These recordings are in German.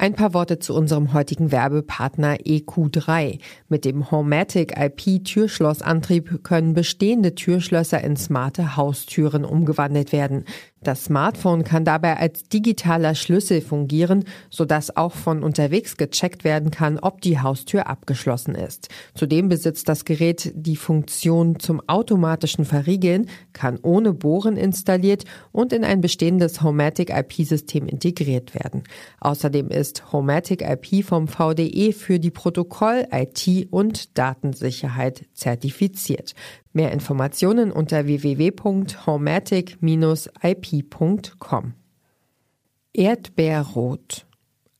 Ein paar Worte zu unserem heutigen Werbepartner EQ3. Mit dem Homematic IP Türschlossantrieb können bestehende Türschlösser in smarte Haustüren umgewandelt werden. Das Smartphone kann dabei als digitaler Schlüssel fungieren, sodass auch von unterwegs gecheckt werden kann, ob die Haustür abgeschlossen ist. Zudem besitzt das Gerät die Funktion zum automatischen Verriegeln, kann ohne Bohren installiert und in ein bestehendes Homematic IP-System integriert werden. Außerdem ist Homematic IP vom VDE für die Protokoll-, IT- und Datensicherheit zertifiziert. Mehr Informationen unter www.homatic-ip.com. Erdbeerrot,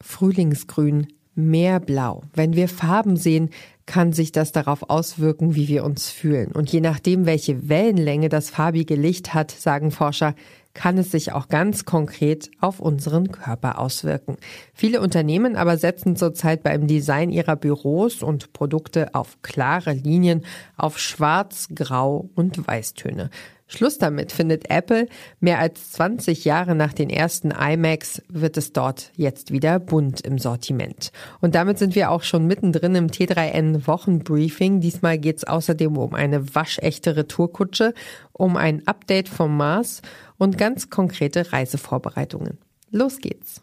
Frühlingsgrün, Meerblau. Wenn wir Farben sehen, kann sich das darauf auswirken, wie wir uns fühlen. Und je nachdem, welche Wellenlänge das farbige Licht hat, sagen Forscher, kann es sich auch ganz konkret auf unseren Körper auswirken. Viele Unternehmen aber setzen zurzeit beim Design ihrer Büros und Produkte auf klare Linien, auf Schwarz, Grau und Weißtöne. Schluss damit findet Apple. Mehr als 20 Jahre nach den ersten iMacs wird es dort jetzt wieder bunt im Sortiment. Und damit sind wir auch schon mittendrin im T3N Wochenbriefing. Diesmal geht es außerdem um eine waschechte Retourkutsche, um ein Update vom Mars und ganz konkrete Reisevorbereitungen. Los geht's!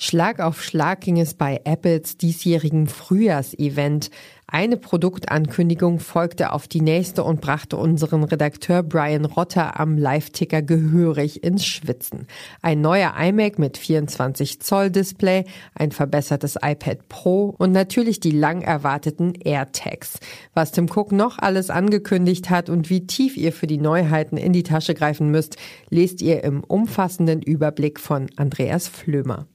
Schlag auf Schlag ging es bei Apples diesjährigen Frühjahrsevent. Eine Produktankündigung folgte auf die nächste und brachte unseren Redakteur Brian Rotter am Live-Ticker gehörig ins Schwitzen. Ein neuer iMac mit 24 Zoll Display, ein verbessertes iPad Pro und natürlich die lang erwarteten AirTags. Was Tim Cook noch alles angekündigt hat und wie tief ihr für die Neuheiten in die Tasche greifen müsst, lest ihr im umfassenden Überblick von Andreas Flömer.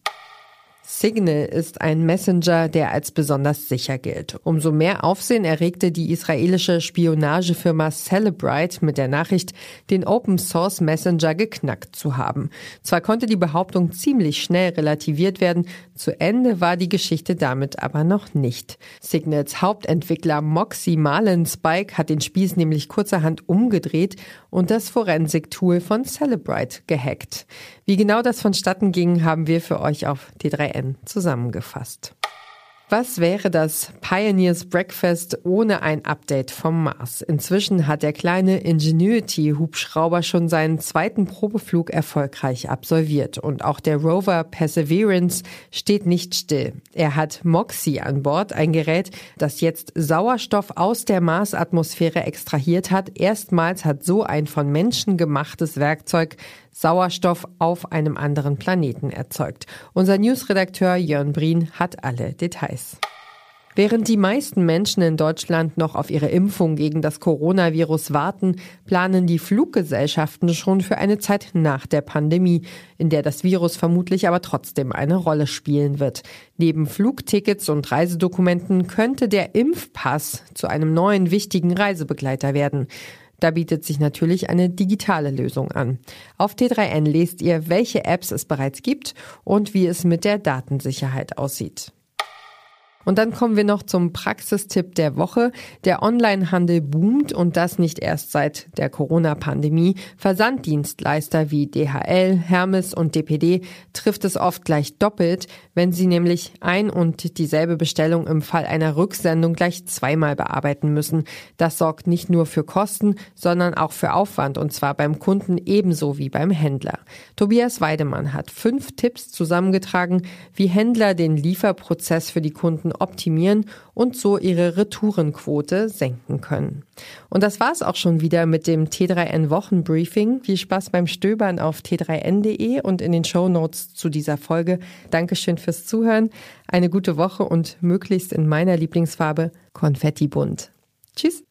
Signal ist ein Messenger, der als besonders sicher gilt. Umso mehr Aufsehen erregte die israelische Spionagefirma Celebrite mit der Nachricht, den Open Source Messenger geknackt zu haben. Zwar konnte die Behauptung ziemlich schnell relativiert werden, zu Ende war die Geschichte damit aber noch nicht. Signals Hauptentwickler Moxie Marlinspike hat den Spieß nämlich kurzerhand umgedreht und das Forensik-Tool von Celebrite gehackt. Wie genau das vonstatten ging, haben wir für euch auf T3N zusammengefasst. Was wäre das Pioneers Breakfast ohne ein Update vom Mars? Inzwischen hat der kleine Ingenuity-Hubschrauber schon seinen zweiten Probeflug erfolgreich absolviert und auch der Rover Perseverance steht nicht still. Er hat Moxie an Bord, ein Gerät, das jetzt Sauerstoff aus der Marsatmosphäre extrahiert hat. Erstmals hat so ein von Menschen gemachtes Werkzeug Sauerstoff auf einem anderen Planeten erzeugt. Unser Newsredakteur Jörn Brien hat alle Details. Während die meisten Menschen in Deutschland noch auf ihre Impfung gegen das Coronavirus warten, planen die Fluggesellschaften schon für eine Zeit nach der Pandemie, in der das Virus vermutlich aber trotzdem eine Rolle spielen wird. Neben Flugtickets und Reisedokumenten könnte der Impfpass zu einem neuen wichtigen Reisebegleiter werden. Da bietet sich natürlich eine digitale Lösung an. Auf T3N lest ihr, welche Apps es bereits gibt und wie es mit der Datensicherheit aussieht. Und dann kommen wir noch zum Praxistipp der Woche. Der Onlinehandel boomt und das nicht erst seit der Corona-Pandemie. Versanddienstleister wie DHL, Hermes und DPD trifft es oft gleich doppelt, wenn sie nämlich ein und dieselbe Bestellung im Fall einer Rücksendung gleich zweimal bearbeiten müssen. Das sorgt nicht nur für Kosten, sondern auch für Aufwand und zwar beim Kunden ebenso wie beim Händler. Tobias Weidemann hat fünf Tipps zusammengetragen, wie Händler den Lieferprozess für die Kunden optimieren und so ihre Retourenquote senken können. Und das war's auch schon wieder mit dem T3N Wochenbriefing. Viel Spaß beim Stöbern auf t3n.de und in den Show Notes zu dieser Folge. Dankeschön fürs Zuhören. Eine gute Woche und möglichst in meiner Lieblingsfarbe Konfetti bunt. Tschüss.